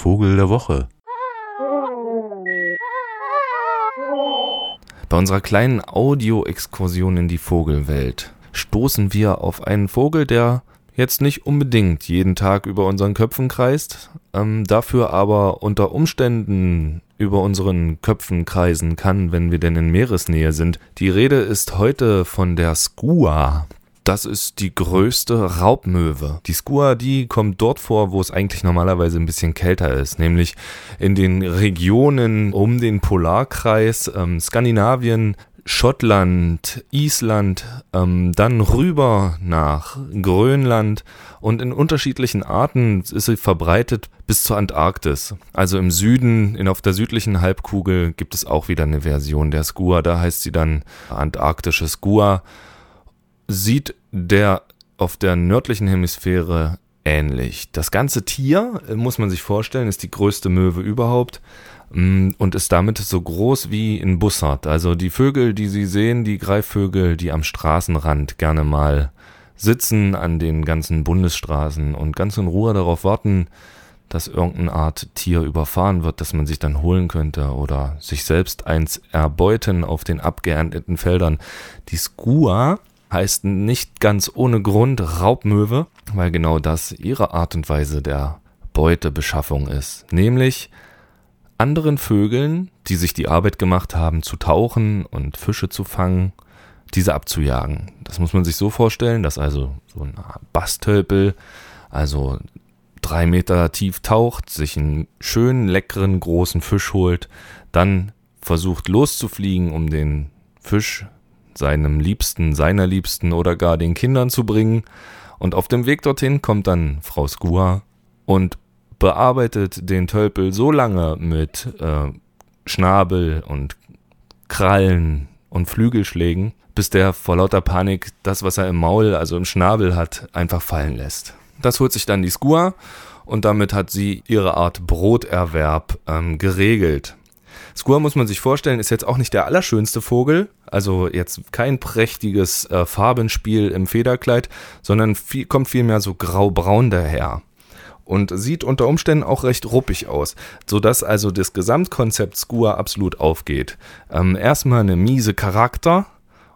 Vogel der Woche. Bei unserer kleinen Audio-Exkursion in die Vogelwelt stoßen wir auf einen Vogel, der jetzt nicht unbedingt jeden Tag über unseren Köpfen kreist, ähm, dafür aber unter Umständen über unseren Köpfen kreisen kann, wenn wir denn in Meeresnähe sind. Die Rede ist heute von der Skua. Das ist die größte Raubmöwe. Die Skua, die kommt dort vor, wo es eigentlich normalerweise ein bisschen kälter ist, nämlich in den Regionen um den Polarkreis, ähm, Skandinavien, Schottland, Island, ähm, dann rüber nach Grönland und in unterschiedlichen Arten ist sie verbreitet bis zur Antarktis. Also im Süden, in, auf der südlichen Halbkugel gibt es auch wieder eine Version der Skua, da heißt sie dann antarktische Skua sieht der auf der nördlichen Hemisphäre ähnlich. Das ganze Tier, äh, muss man sich vorstellen, ist die größte Möwe überhaupt mm, und ist damit so groß wie ein Bussard. Also die Vögel, die Sie sehen, die Greifvögel, die am Straßenrand gerne mal sitzen an den ganzen Bundesstraßen und ganz in Ruhe darauf warten, dass irgendeine Art Tier überfahren wird, das man sich dann holen könnte oder sich selbst eins erbeuten auf den abgeernteten Feldern. Die Skua heißt nicht ganz ohne Grund Raubmöwe, weil genau das ihre Art und Weise der Beutebeschaffung ist. Nämlich anderen Vögeln, die sich die Arbeit gemacht haben, zu tauchen und Fische zu fangen, diese abzujagen. Das muss man sich so vorstellen, dass also so ein Bastölpel, also drei Meter tief taucht, sich einen schönen, leckeren, großen Fisch holt, dann versucht loszufliegen, um den Fisch seinem Liebsten, seiner Liebsten oder gar den Kindern zu bringen. Und auf dem Weg dorthin kommt dann Frau Skua und bearbeitet den Tölpel so lange mit äh, Schnabel und Krallen und Flügelschlägen, bis der vor lauter Panik das, was er im Maul, also im Schnabel hat, einfach fallen lässt. Das holt sich dann die Skua und damit hat sie ihre Art Broterwerb ähm, geregelt. Skua muss man sich vorstellen, ist jetzt auch nicht der allerschönste Vogel, also jetzt kein prächtiges äh, Farbenspiel im Federkleid, sondern viel, kommt vielmehr so grau-braun daher und sieht unter Umständen auch recht ruppig aus, sodass also das Gesamtkonzept Skua absolut aufgeht. Ähm, erstmal eine miese Charakter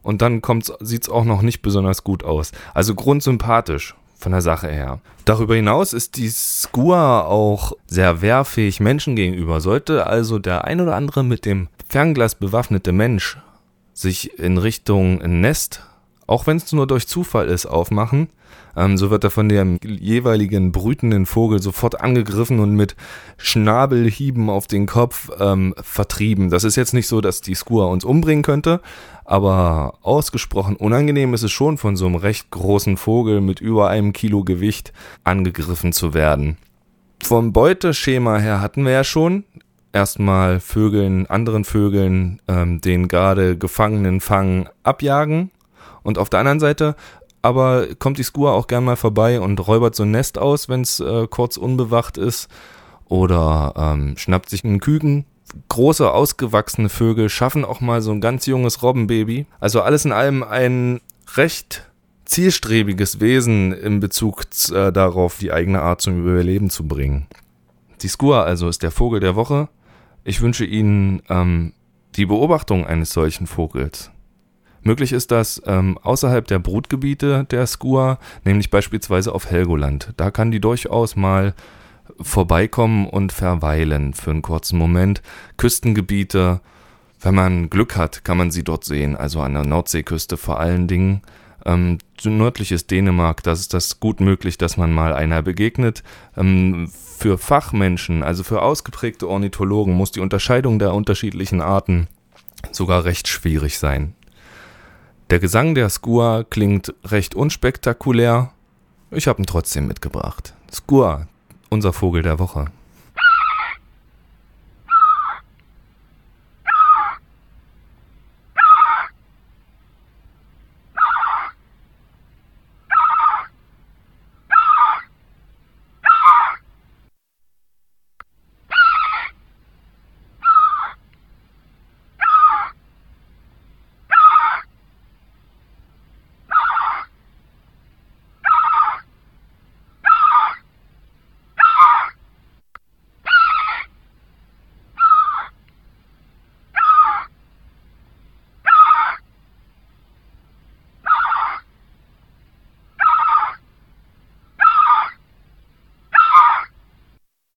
und dann sieht es auch noch nicht besonders gut aus. Also grundsympathisch von der Sache her. Darüber hinaus ist die Skua auch sehr wehrfähig Menschen gegenüber. Sollte also der ein oder andere mit dem Fernglas bewaffnete Mensch sich in Richtung Nest, auch wenn es nur durch Zufall ist, aufmachen, ähm, so wird er von dem jeweiligen brütenden Vogel sofort angegriffen und mit Schnabelhieben auf den Kopf ähm, vertrieben. Das ist jetzt nicht so, dass die Skua uns umbringen könnte, aber ausgesprochen unangenehm ist es schon, von so einem recht großen Vogel mit über einem Kilo Gewicht angegriffen zu werden. Vom Beuteschema her hatten wir ja schon erstmal Vögeln, anderen Vögeln, ähm, den gerade Gefangenen fangen, abjagen. Und auf der anderen Seite aber kommt die Skua auch gern mal vorbei und räubert so ein Nest aus, wenn es äh, kurz unbewacht ist. Oder ähm, schnappt sich einen Küken. Große, ausgewachsene Vögel schaffen auch mal so ein ganz junges Robbenbaby. Also alles in allem ein recht zielstrebiges Wesen in Bezug äh, darauf, die eigene Art zum Überleben zu bringen. Die Skua also ist der Vogel der Woche. Ich wünsche Ihnen ähm, die Beobachtung eines solchen Vogels. Möglich ist das ähm, außerhalb der Brutgebiete der Skua, nämlich beispielsweise auf Helgoland. Da kann die durchaus mal vorbeikommen und verweilen für einen kurzen Moment. Küstengebiete, wenn man Glück hat, kann man sie dort sehen, also an der Nordseeküste vor allen Dingen. Ähm, nördliches Dänemark, da ist das gut möglich, dass man mal einer begegnet. Ähm, für Fachmenschen, also für ausgeprägte Ornithologen, muss die Unterscheidung der unterschiedlichen Arten sogar recht schwierig sein. Der Gesang der Skua klingt recht unspektakulär. Ich habe ihn trotzdem mitgebracht. Skua, unser Vogel der Woche.